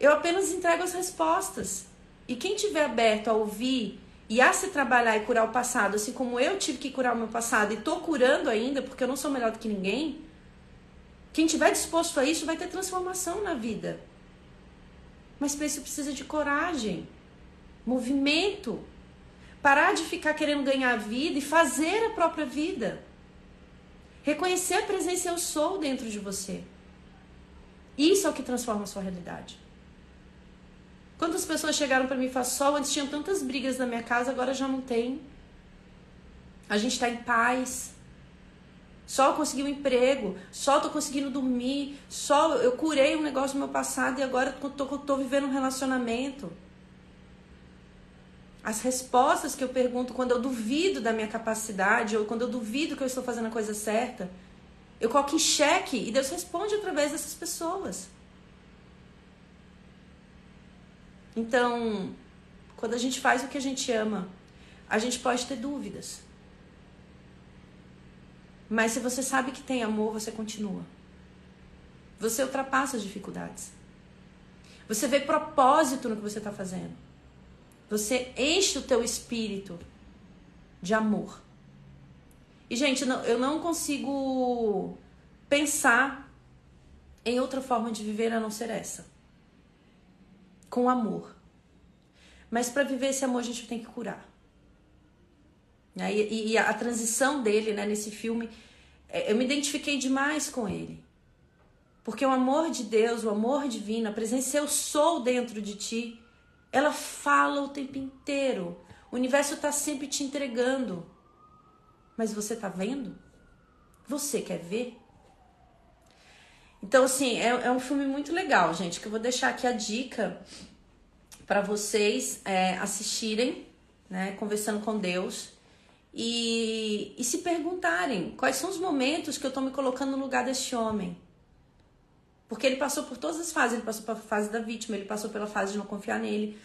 Eu apenas entrego as respostas. E quem tiver aberto a ouvir e a se trabalhar e curar o passado, assim como eu tive que curar o meu passado e tô curando ainda, porque eu não sou melhor do que ninguém, quem tiver disposto a isso vai ter transformação na vida. Mas para isso precisa de coragem, movimento, parar de ficar querendo ganhar a vida e fazer a própria vida. Reconhecer a presença eu sou dentro de você. Isso é o que transforma a sua realidade. Quantas pessoas chegaram para mim e falaram, Sol, antes tinham tantas brigas na minha casa, agora já não tem. A gente está em paz. Só eu consegui um emprego, só eu tô conseguindo dormir, só eu curei um negócio no meu passado e agora eu tô, tô vivendo um relacionamento. As respostas que eu pergunto quando eu duvido da minha capacidade ou quando eu duvido que eu estou fazendo a coisa certa, eu coloco em xeque e Deus responde através dessas pessoas. Então, quando a gente faz o que a gente ama, a gente pode ter dúvidas. Mas se você sabe que tem amor, você continua. Você ultrapassa as dificuldades. Você vê propósito no que você está fazendo. Você enche o teu espírito de amor. E, gente, eu não consigo pensar em outra forma de viver a não ser essa com amor. Mas para viver esse amor a gente tem que curar. E, e a transição dele né, nesse filme, é, eu me identifiquei demais com ele. Porque o amor de Deus, o amor divino, a presença eu sou dentro de ti, ela fala o tempo inteiro. O universo está sempre te entregando. Mas você está vendo? Você quer ver? Então, assim, é, é um filme muito legal, gente, que eu vou deixar aqui a dica para vocês é, assistirem, né, Conversando com Deus. e, e se perguntarem quais são os momentos que eu estou me colocando no lugar deste homem. Porque ele passou por todas as fases, ele passou pela fase da vítima, ele passou pela fase de não confiar nele.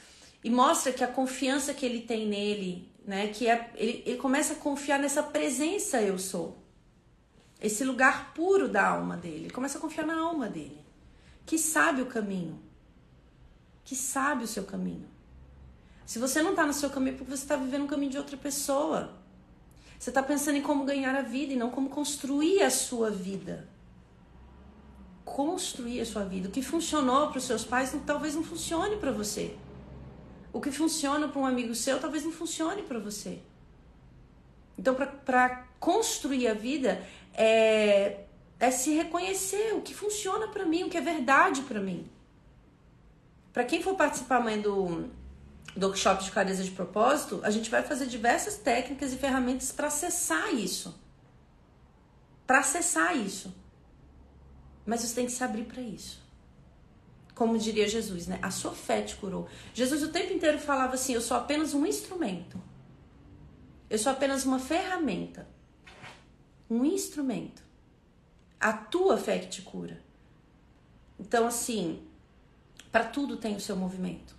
E mostra que a confiança que ele tem nele, né, que é, ele, ele começa a confiar nessa presença eu sou. Esse lugar puro da alma dele. Ele começa a confiar na alma dele, que sabe o caminho. Que sabe o seu caminho. Se você não está no seu caminho, é porque você está vivendo um caminho de outra pessoa. Você está pensando em como ganhar a vida e não como construir a sua vida construir a sua vida. O que funcionou para os seus pais talvez não funcione para você. O que funciona para um amigo seu talvez não funcione para você. Então, para construir a vida, é, é se reconhecer o que funciona para mim, o que é verdade para mim. Para quem for participar amanhã do, do workshop de clareza de propósito, a gente vai fazer diversas técnicas e ferramentas para acessar isso. Para acessar isso. Mas você tem que se abrir para isso. Como diria Jesus, né? A sua fé te curou. Jesus o tempo inteiro falava assim: Eu sou apenas um instrumento. Eu sou apenas uma ferramenta. Um instrumento. A tua fé que te cura. Então, assim, para tudo tem o seu movimento.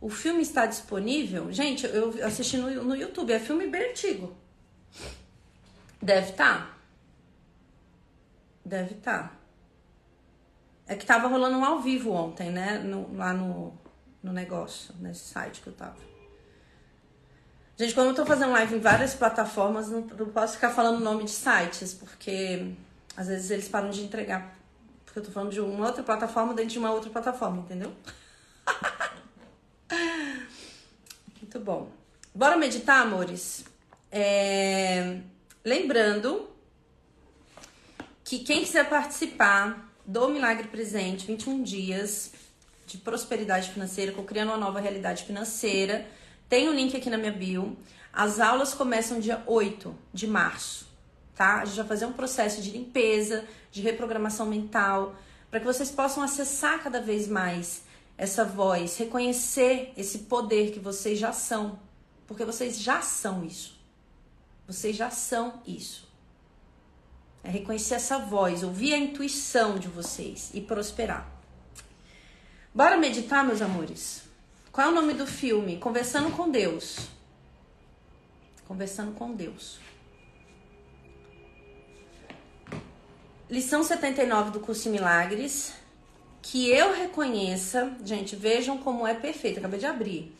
O filme está disponível. Gente, eu assisti no, no YouTube. É filme bem antigo. Deve estar. Deve estar. Tá. É que tava rolando um ao vivo ontem, né? No, lá no, no negócio, nesse site que eu tava. Gente, como eu tô fazendo live em várias plataformas, não, não posso ficar falando o nome de sites, porque às vezes eles param de entregar. Porque eu tô falando de uma outra plataforma dentro de uma outra plataforma, entendeu? Muito bom. Bora meditar, amores? É... Lembrando que quem quiser participar do Milagre Presente, 21 dias de prosperidade financeira, criando uma nova realidade financeira, tem o um link aqui na minha bio. As aulas começam dia 8 de março, tá? A gente vai fazer um processo de limpeza, de reprogramação mental, para que vocês possam acessar cada vez mais essa voz, reconhecer esse poder que vocês já são, porque vocês já são isso. Vocês já são isso. É reconhecer essa voz, ouvir a intuição de vocês e prosperar. Bora meditar, meus amores? Qual é o nome do filme? Conversando com Deus. Conversando com Deus. Lição 79 do curso Milagres. Que eu reconheça, gente, vejam como é perfeito, acabei de abrir.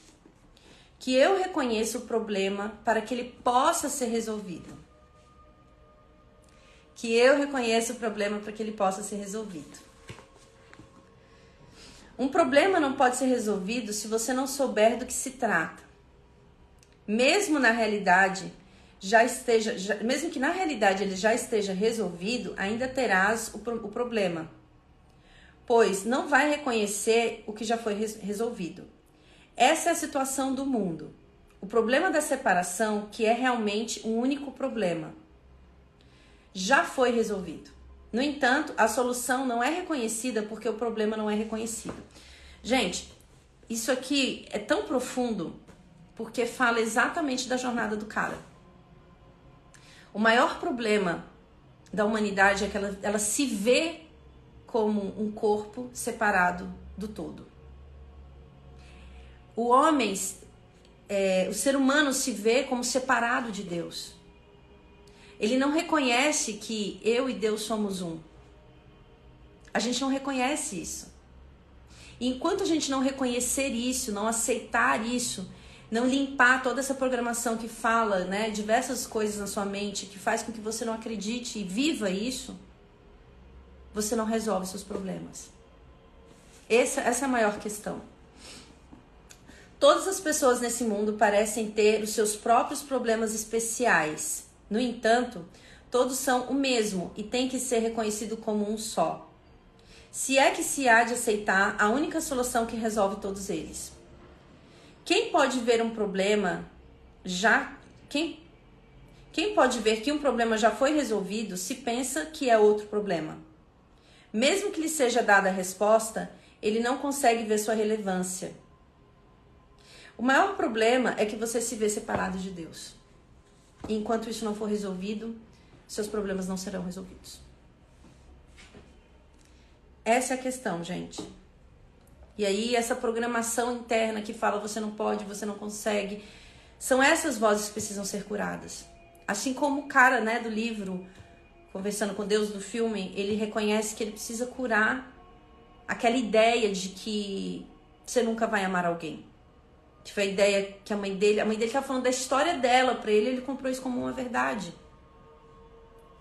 Que eu reconheça o problema para que ele possa ser resolvido que eu reconheça o problema para que ele possa ser resolvido. Um problema não pode ser resolvido se você não souber do que se trata. Mesmo na realidade já esteja, já, mesmo que na realidade ele já esteja resolvido, ainda terás o, o problema, pois não vai reconhecer o que já foi res, resolvido. Essa é a situação do mundo. O problema da separação, que é realmente um único problema já foi resolvido. No entanto, a solução não é reconhecida porque o problema não é reconhecido. Gente, isso aqui é tão profundo porque fala exatamente da jornada do cara. O maior problema da humanidade é que ela, ela se vê como um corpo separado do todo. O homem, é, o ser humano se vê como separado de Deus. Ele não reconhece que eu e Deus somos um. A gente não reconhece isso. E enquanto a gente não reconhecer isso, não aceitar isso, não limpar toda essa programação que fala, né, diversas coisas na sua mente que faz com que você não acredite e viva isso, você não resolve seus problemas. Essa, essa é a maior questão. Todas as pessoas nesse mundo parecem ter os seus próprios problemas especiais no entanto, todos são o mesmo e tem que ser reconhecido como um só. Se é que se há de aceitar a única solução que resolve todos eles. Quem pode ver um problema já quem quem pode ver que um problema já foi resolvido se pensa que é outro problema. Mesmo que lhe seja dada a resposta, ele não consegue ver sua relevância. O maior problema é que você se vê separado de Deus. E enquanto isso não for resolvido, seus problemas não serão resolvidos. Essa é a questão, gente. E aí, essa programação interna que fala você não pode, você não consegue, são essas vozes que precisam ser curadas. Assim como o cara, né, do livro, conversando com Deus do filme, ele reconhece que ele precisa curar aquela ideia de que você nunca vai amar alguém. Foi a ideia que a mãe dele, a mãe dele estava falando da história dela para ele, ele comprou isso como uma verdade.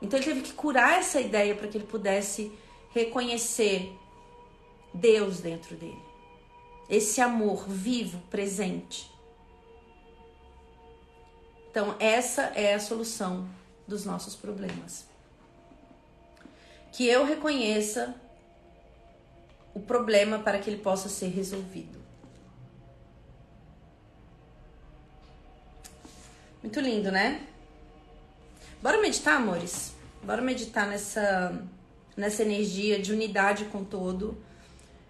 Então ele teve que curar essa ideia para que ele pudesse reconhecer Deus dentro dele. Esse amor vivo, presente. Então, essa é a solução dos nossos problemas. Que eu reconheça o problema para que ele possa ser resolvido. Muito lindo, né? Bora meditar, amores? Bora meditar nessa, nessa energia de unidade com todo,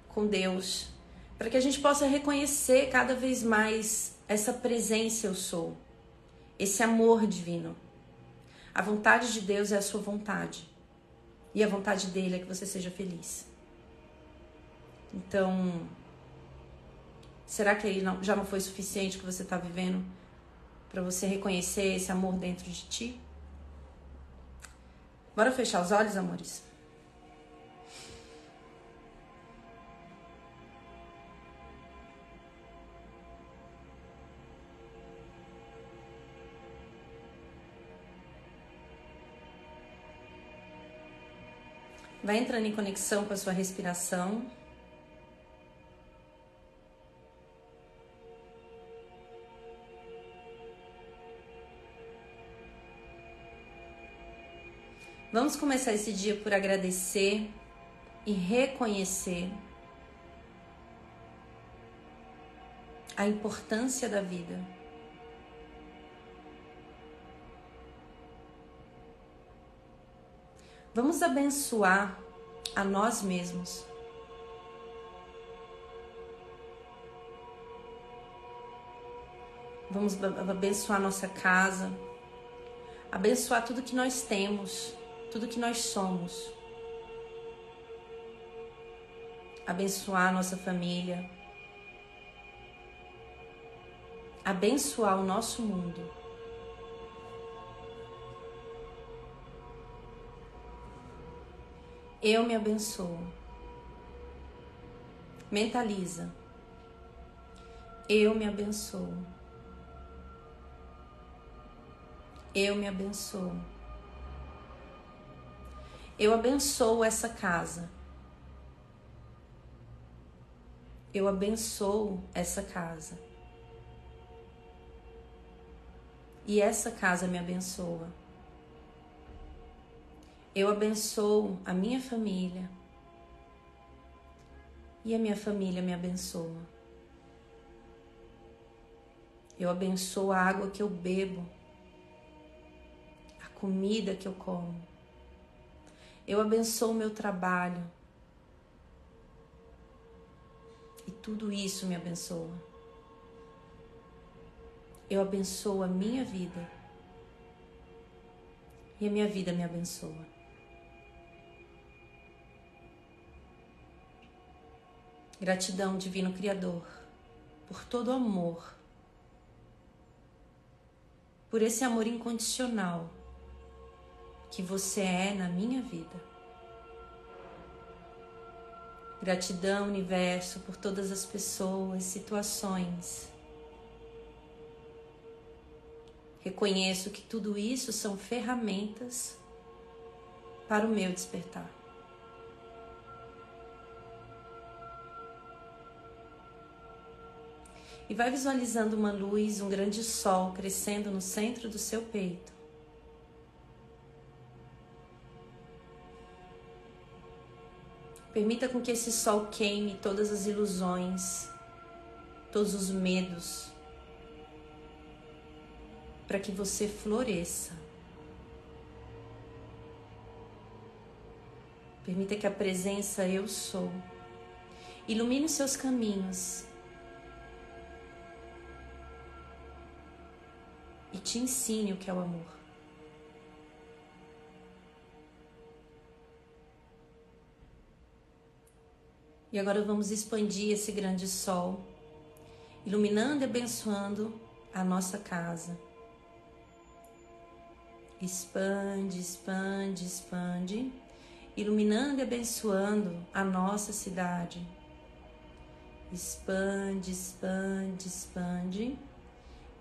com Deus, para que a gente possa reconhecer cada vez mais essa presença eu sou esse amor divino. A vontade de Deus é a sua vontade. E a vontade dele é que você seja feliz. Então, será que não, já não foi suficiente que você está vivendo para você reconhecer esse amor dentro de ti? Bora fechar os olhos, amores? Vai entrando em conexão com a sua respiração. Vamos começar esse dia por agradecer e reconhecer a importância da vida. Vamos abençoar a nós mesmos. Vamos abençoar nossa casa, abençoar tudo que nós temos, tudo que nós somos. Abençoar nossa família. Abençoar o nosso mundo. Eu me abençoo. Mentaliza. Eu me abençoo. Eu me abençoo. Eu abençoo essa casa. Eu abençoo essa casa. E essa casa me abençoa. Eu abençoo a minha família e a minha família me abençoa. Eu abençoo a água que eu bebo, a comida que eu como. Eu abençoo o meu trabalho. E tudo isso me abençoa. Eu abençoo a minha vida. E a minha vida me abençoa. Gratidão, Divino Criador, por todo o amor, por esse amor incondicional que você é na minha vida. Gratidão, Universo, por todas as pessoas, situações. Reconheço que tudo isso são ferramentas para o meu despertar. e vai visualizando uma luz, um grande sol crescendo no centro do seu peito. Permita com que esse sol queime todas as ilusões, todos os medos, para que você floresça. Permita que a presença eu sou ilumine os seus caminhos e te ensine o que é o amor. E agora vamos expandir esse grande sol, iluminando e abençoando a nossa casa. Expande, expande, expande, iluminando e abençoando a nossa cidade. Expande, expande, expande,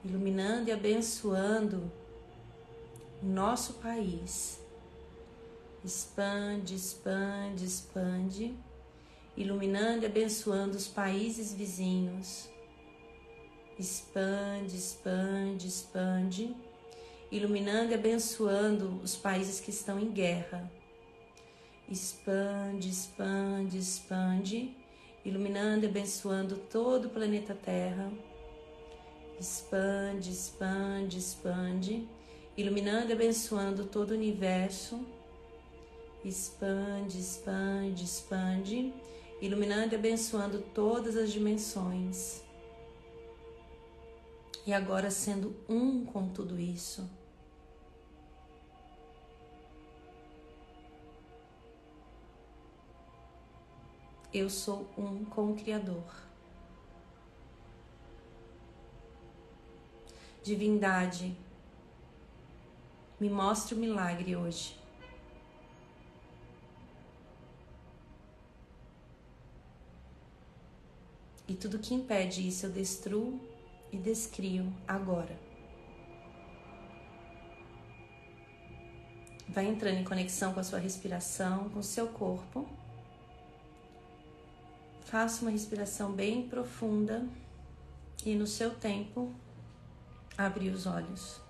iluminando e abençoando nosso país. Expande, expande, expande, iluminando e abençoando os países vizinhos. Expande, expande, expande, iluminando e abençoando os países que estão em guerra. Expande, expande, expande, iluminando e abençoando todo o planeta Terra. Expande, expande, expande, iluminando e abençoando todo o universo. Expande, expande, expande, iluminando e abençoando todas as dimensões. E agora sendo um com tudo isso. Eu sou um com o Criador. Divindade, me mostre o milagre hoje. E tudo que impede isso eu destruo e descrio agora. Vai entrando em conexão com a sua respiração, com o seu corpo. Faça uma respiração bem profunda e no seu tempo abrir os olhos.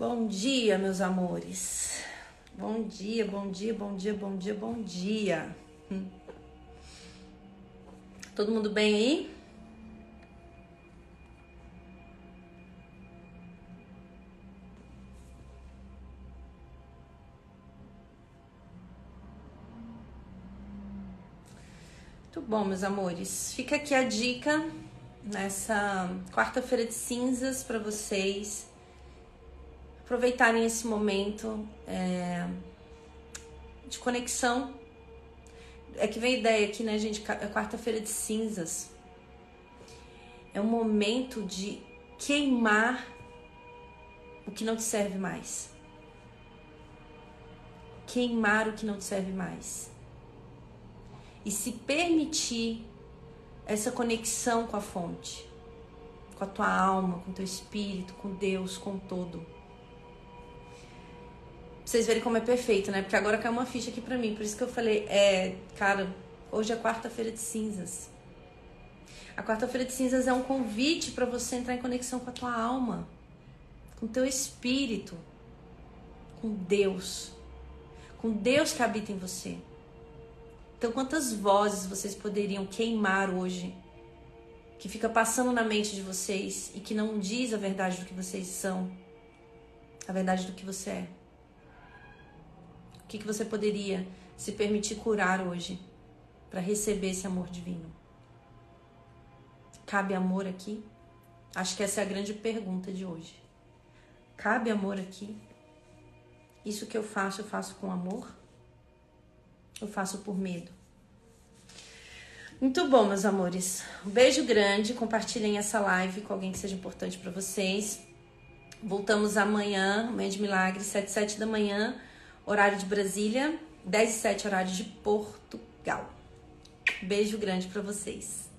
Bom dia, meus amores. Bom dia, bom dia, bom dia, bom dia, bom dia. Hum. Todo mundo bem aí? Muito bom, meus amores. Fica aqui a dica nessa quarta-feira de cinzas para vocês aproveitarem esse momento é, de conexão. É que vem a ideia aqui, né, gente? É quarta-feira de cinzas. É um momento de queimar o que não te serve mais. Queimar o que não te serve mais. E se permitir essa conexão com a fonte, com a tua alma, com o teu espírito, com Deus, com todo vocês verem como é perfeito, né? Porque agora caiu uma ficha aqui pra mim. Por isso que eu falei, é, cara, hoje é quarta-feira de cinzas. A quarta-feira de cinzas é um convite para você entrar em conexão com a tua alma, com o teu espírito, com Deus, com Deus que habita em você. Então, quantas vozes vocês poderiam queimar hoje que fica passando na mente de vocês e que não diz a verdade do que vocês são, a verdade do que você é? Que, que você poderia se permitir curar hoje para receber esse amor divino? Cabe amor aqui? Acho que essa é a grande pergunta de hoje. Cabe amor aqui? Isso que eu faço, eu faço com amor? Eu faço por medo? Muito bom, meus amores. Um beijo grande. Compartilhem essa live com alguém que seja importante para vocês. Voltamos amanhã, amanhã de milagre, 7 7 da manhã horário de Brasília, 10 e 7 horário de Portugal. Beijo grande para vocês.